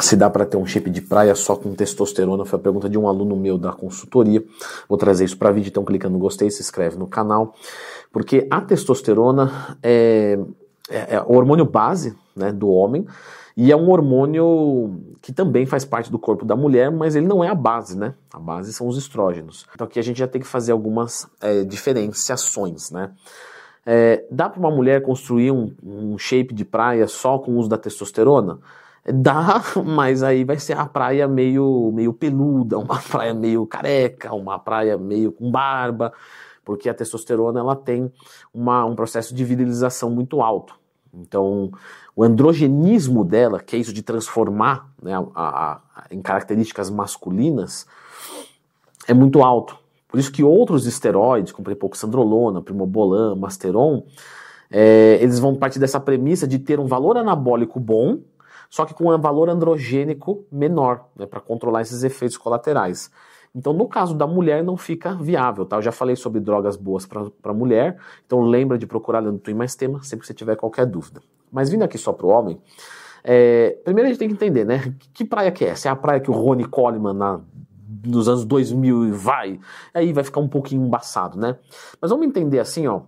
se dá para ter um shape de praia só com testosterona, foi a pergunta de um aluno meu da consultoria. Vou trazer isso para vídeo, então clica no gostei, se inscreve no canal, porque a testosterona é, é, é o hormônio base né, do homem e é um hormônio que também faz parte do corpo da mulher, mas ele não é a base, né? A base são os estrógenos. Então aqui a gente já tem que fazer algumas é, diferenciações, né? É, dá para uma mulher construir um, um shape de praia só com o uso da testosterona? Dá, mas aí vai ser a praia meio, meio peluda, uma praia meio careca, uma praia meio com barba, porque a testosterona ela tem uma, um processo de virilização muito alto. Então, o androgenismo dela, que é isso de transformar né, a, a, em características masculinas, é muito alto. Por isso que outros esteroides, como prepoxandrolona, primobolan, masteron, é, eles vão partir dessa premissa de ter um valor anabólico bom, só que com um valor androgênico menor, né, para controlar esses efeitos colaterais. Então, no caso da mulher, não fica viável, tá? Eu já falei sobre drogas boas para mulher, então lembra de procurar no Twin Mais Tema sempre que você tiver qualquer dúvida. Mas vindo aqui só para o homem, é, primeiro a gente tem que entender, né? Que praia que é? Se é a praia que o Rony Coleman na, nos anos 2000 vai, aí vai ficar um pouquinho embaçado, né? Mas vamos entender assim, ó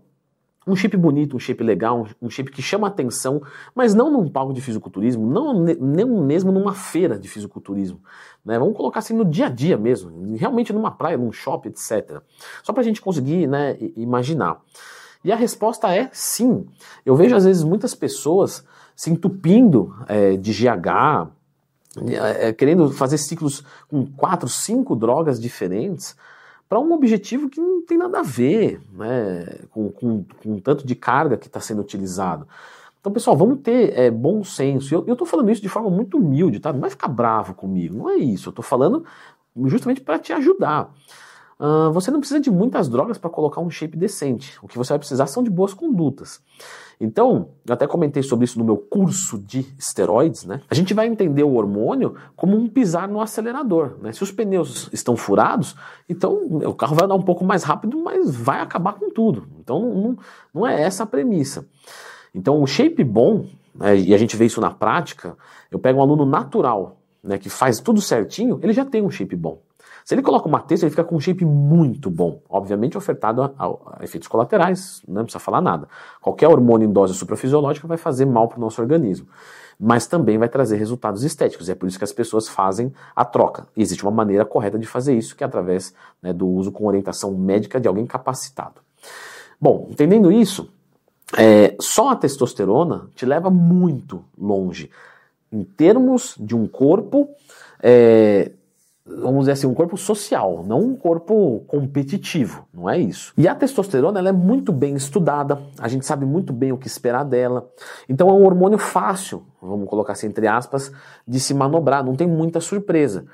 um shape bonito, um shape legal, um shape que chama atenção, mas não num palco de fisiculturismo, não nem mesmo numa feira de fisiculturismo. Né? Vamos colocar assim no dia a dia mesmo, realmente numa praia, num shopping, etc. Só para a gente conseguir né, imaginar. E a resposta é sim. Eu vejo às vezes muitas pessoas se entupindo é, de GH, é, querendo fazer ciclos com quatro, cinco drogas diferentes para um objetivo que não tem nada a ver né, com, com, com o tanto de carga que está sendo utilizado. Então, pessoal, vamos ter é, bom senso. Eu estou falando isso de forma muito humilde, tá? Não vai ficar bravo comigo, não é isso. Eu estou falando justamente para te ajudar. Uh, você não precisa de muitas drogas para colocar um shape decente. O que você vai precisar são de boas condutas. Então, eu até comentei sobre isso no meu curso de esteroides, né? A gente vai entender o hormônio como um pisar no acelerador, né? Se os pneus estão furados, então o carro vai andar um pouco mais rápido, mas vai acabar com tudo. Então, não, não é essa a premissa. Então, o shape bom, né, e a gente vê isso na prática, eu pego um aluno natural, né, que faz tudo certinho, ele já tem um shape bom. Se ele coloca uma texto, ele fica com um shape muito bom. Obviamente ofertado a, a, efeitos colaterais, não precisa falar nada. Qualquer hormônio em dose suprafisiológica vai fazer mal para o nosso organismo. Mas também vai trazer resultados estéticos. E é por isso que as pessoas fazem a troca. E existe uma maneira correta de fazer isso, que é através né, do uso com orientação médica de alguém capacitado. Bom, entendendo isso, é, só a testosterona te leva muito longe em termos de um corpo é, vamos dizer assim, um corpo social, não um corpo competitivo, não é isso. E a testosterona ela é muito bem estudada, a gente sabe muito bem o que esperar dela. Então é um hormônio fácil, vamos colocar assim entre aspas, de se manobrar, não tem muita surpresa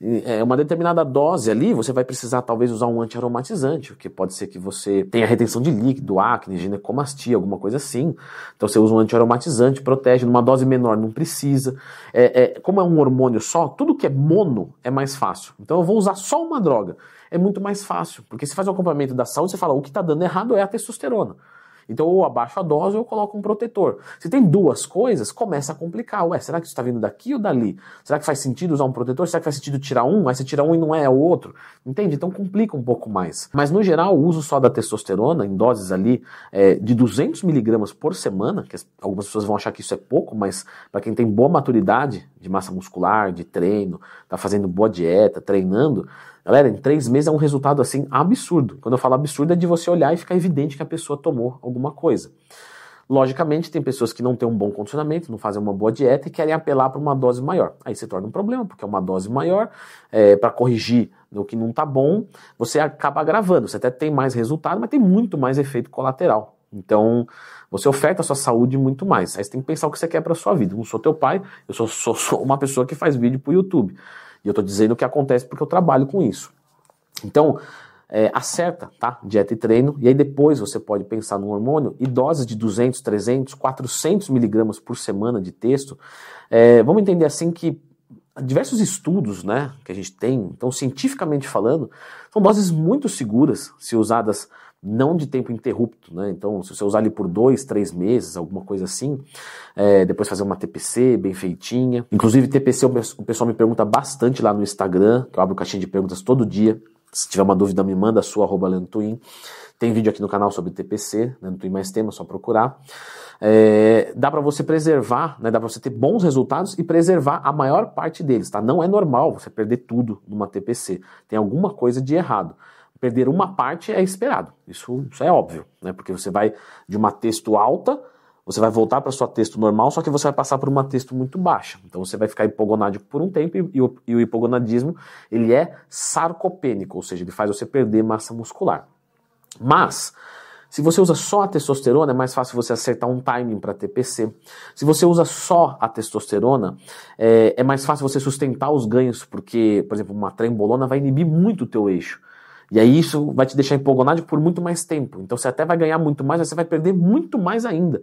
é, uma determinada dose ali, você vai precisar talvez usar um antiaromatizante, porque pode ser que você tenha retenção de líquido, acne, ginecomastia, alguma coisa assim. Então você usa um antiaromatizante, protege, numa dose menor não precisa. É, é, como é um hormônio só, tudo que é mono é mais fácil. Então eu vou usar só uma droga. É muito mais fácil, porque se faz o acompanhamento da saúde, você fala, o que está dando errado é a testosterona. Então, ou abaixo a dose ou coloco um protetor. Se tem duas coisas, começa a complicar. Ué, será que isso está vindo daqui ou dali? Será que faz sentido usar um protetor? Será que faz sentido tirar um? Aí você tira um e não é o outro. Entende? Então complica um pouco mais. Mas no geral, o uso só da testosterona, em doses ali é, de 200 miligramas por semana, que algumas pessoas vão achar que isso é pouco, mas para quem tem boa maturidade de massa muscular, de treino, está fazendo boa dieta, treinando, Galera, em três meses é um resultado assim absurdo. Quando eu falo absurdo é de você olhar e ficar evidente que a pessoa tomou alguma coisa. Logicamente, tem pessoas que não têm um bom condicionamento, não fazem uma boa dieta e querem apelar para uma dose maior. Aí se torna um problema, porque é uma dose maior, é, para corrigir o que não está bom, você acaba agravando. Você até tem mais resultado, mas tem muito mais efeito colateral. Então, você oferta a sua saúde muito mais. Aí você tem que pensar o que você quer para sua vida. Eu não sou teu pai, eu sou, sou, sou uma pessoa que faz vídeo para o YouTube. E eu estou dizendo o que acontece porque eu trabalho com isso. Então, é, acerta, tá? Dieta e treino, e aí depois você pode pensar no hormônio e doses de 200, 300, 400 miligramas por semana de texto. É, vamos entender assim que diversos estudos, né, que a gente tem, então cientificamente falando, são doses muito seguras se usadas não de tempo interrupto, né? Então, se você usar ali por dois, três meses, alguma coisa assim, é, depois fazer uma TPC bem feitinha. Inclusive, TPC o pessoal me pergunta bastante lá no Instagram, que eu abro caixinha de perguntas todo dia. Se tiver uma dúvida, me manda a sua, arroba. Tem vídeo aqui no canal sobre TPC, Twin Mais Tema, só procurar. É, dá para você preservar, né, dá para você ter bons resultados e preservar a maior parte deles, tá? Não é normal você perder tudo numa TPC. Tem alguma coisa de errado perder uma parte é esperado. Isso, isso é óbvio, né? Porque você vai de uma texto alta, você vai voltar para sua texto normal, só que você vai passar por uma texto muito baixa. Então você vai ficar hipogonádico por um tempo e, o, e o hipogonadismo ele é sarcopênico, ou seja, ele faz você perder massa muscular. Mas se você usa só a testosterona, é mais fácil você acertar um timing para TPC. Se você usa só a testosterona, é, é, mais fácil você sustentar os ganhos, porque, por exemplo, uma trembolona vai inibir muito o teu eixo. E aí isso vai te deixar empolgonado por muito mais tempo. Então você até vai ganhar muito mais, mas você vai perder muito mais ainda.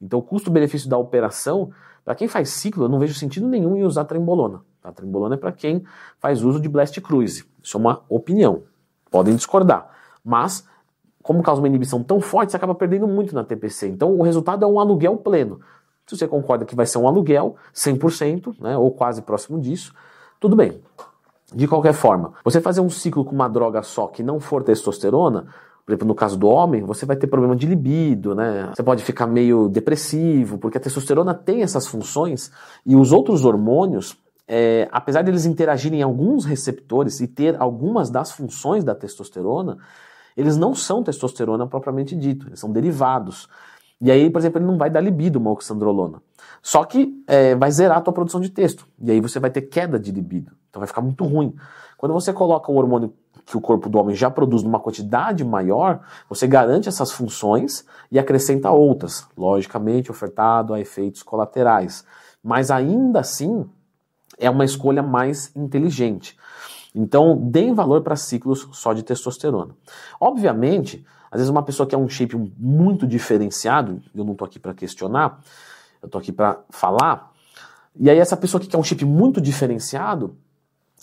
Então o custo-benefício da operação, para quem faz ciclo, eu não vejo sentido nenhum em usar trembolona. A trembolona é para quem faz uso de blast cruise. Isso é uma opinião. Podem discordar. Mas, como causa uma inibição tão forte, você acaba perdendo muito na TPC. Então o resultado é um aluguel pleno. Se você concorda que vai ser um aluguel, 100%, né, ou quase próximo disso, tudo bem. De qualquer forma, você fazer um ciclo com uma droga só que não for testosterona, por exemplo, no caso do homem, você vai ter problema de libido, né? Você pode ficar meio depressivo, porque a testosterona tem essas funções e os outros hormônios, é, apesar de eles interagirem em alguns receptores e ter algumas das funções da testosterona, eles não são testosterona propriamente dito, eles são derivados. E aí, por exemplo, ele não vai dar libido uma oxandrolona. Só que é, vai zerar a tua produção de texto. E aí você vai ter queda de libido. Então vai ficar muito ruim. Quando você coloca um hormônio que o corpo do homem já produz numa quantidade maior, você garante essas funções e acrescenta outras, logicamente ofertado a efeitos colaterais. Mas ainda assim, é uma escolha mais inteligente. Então, deem valor para ciclos só de testosterona. Obviamente, às vezes uma pessoa que é um shape muito diferenciado, eu não estou aqui para questionar, eu estou aqui para falar, e aí essa pessoa que quer um shape muito diferenciado,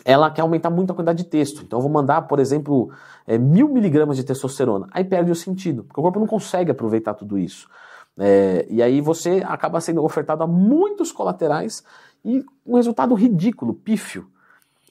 ela quer aumentar muito a quantidade de texto. Então eu vou mandar, por exemplo, é, mil miligramas de testosterona. Aí perde o sentido, porque o corpo não consegue aproveitar tudo isso. É, e aí você acaba sendo ofertado a muitos colaterais e um resultado ridículo, pífio.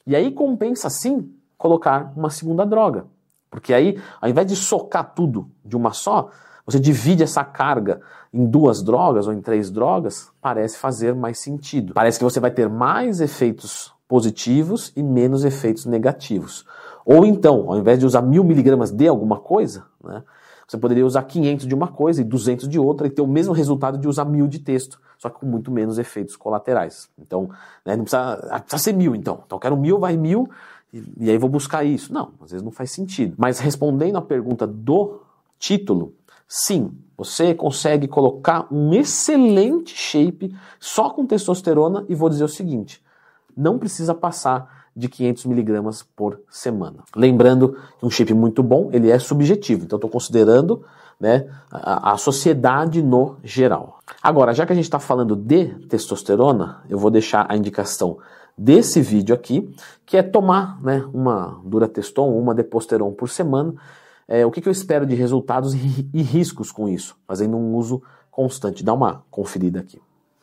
E aí compensa sim colocar uma segunda droga. Porque aí, ao invés de socar tudo de uma só, você divide essa carga em duas drogas ou em três drogas, parece fazer mais sentido. Parece que você vai ter mais efeitos positivos e menos efeitos negativos. Ou então, ao invés de usar mil miligramas de alguma coisa, né, você poderia usar 500 de uma coisa e 200 de outra e ter o mesmo resultado de usar mil de texto, só que com muito menos efeitos colaterais. Então, né, não precisa, ah, precisa ser mil, então. Então, eu quero mil, vai mil, e, e aí vou buscar isso. Não, às vezes não faz sentido. Mas respondendo à pergunta do título, sim, você consegue colocar um excelente shape só com testosterona e vou dizer o seguinte, não precisa passar de 500 miligramas por semana. Lembrando que um shape muito bom, ele é subjetivo, então estou considerando né, a, a, sociedade no geral. Agora, já que a gente está falando de testosterona, eu vou deixar a indicação desse vídeo aqui, que é tomar né, uma Durateston ou uma Deposteron por semana. É, o que, que, eu espero de resultados e, riscos com isso, fazendo um uso constante. Dá uma conferida aqui.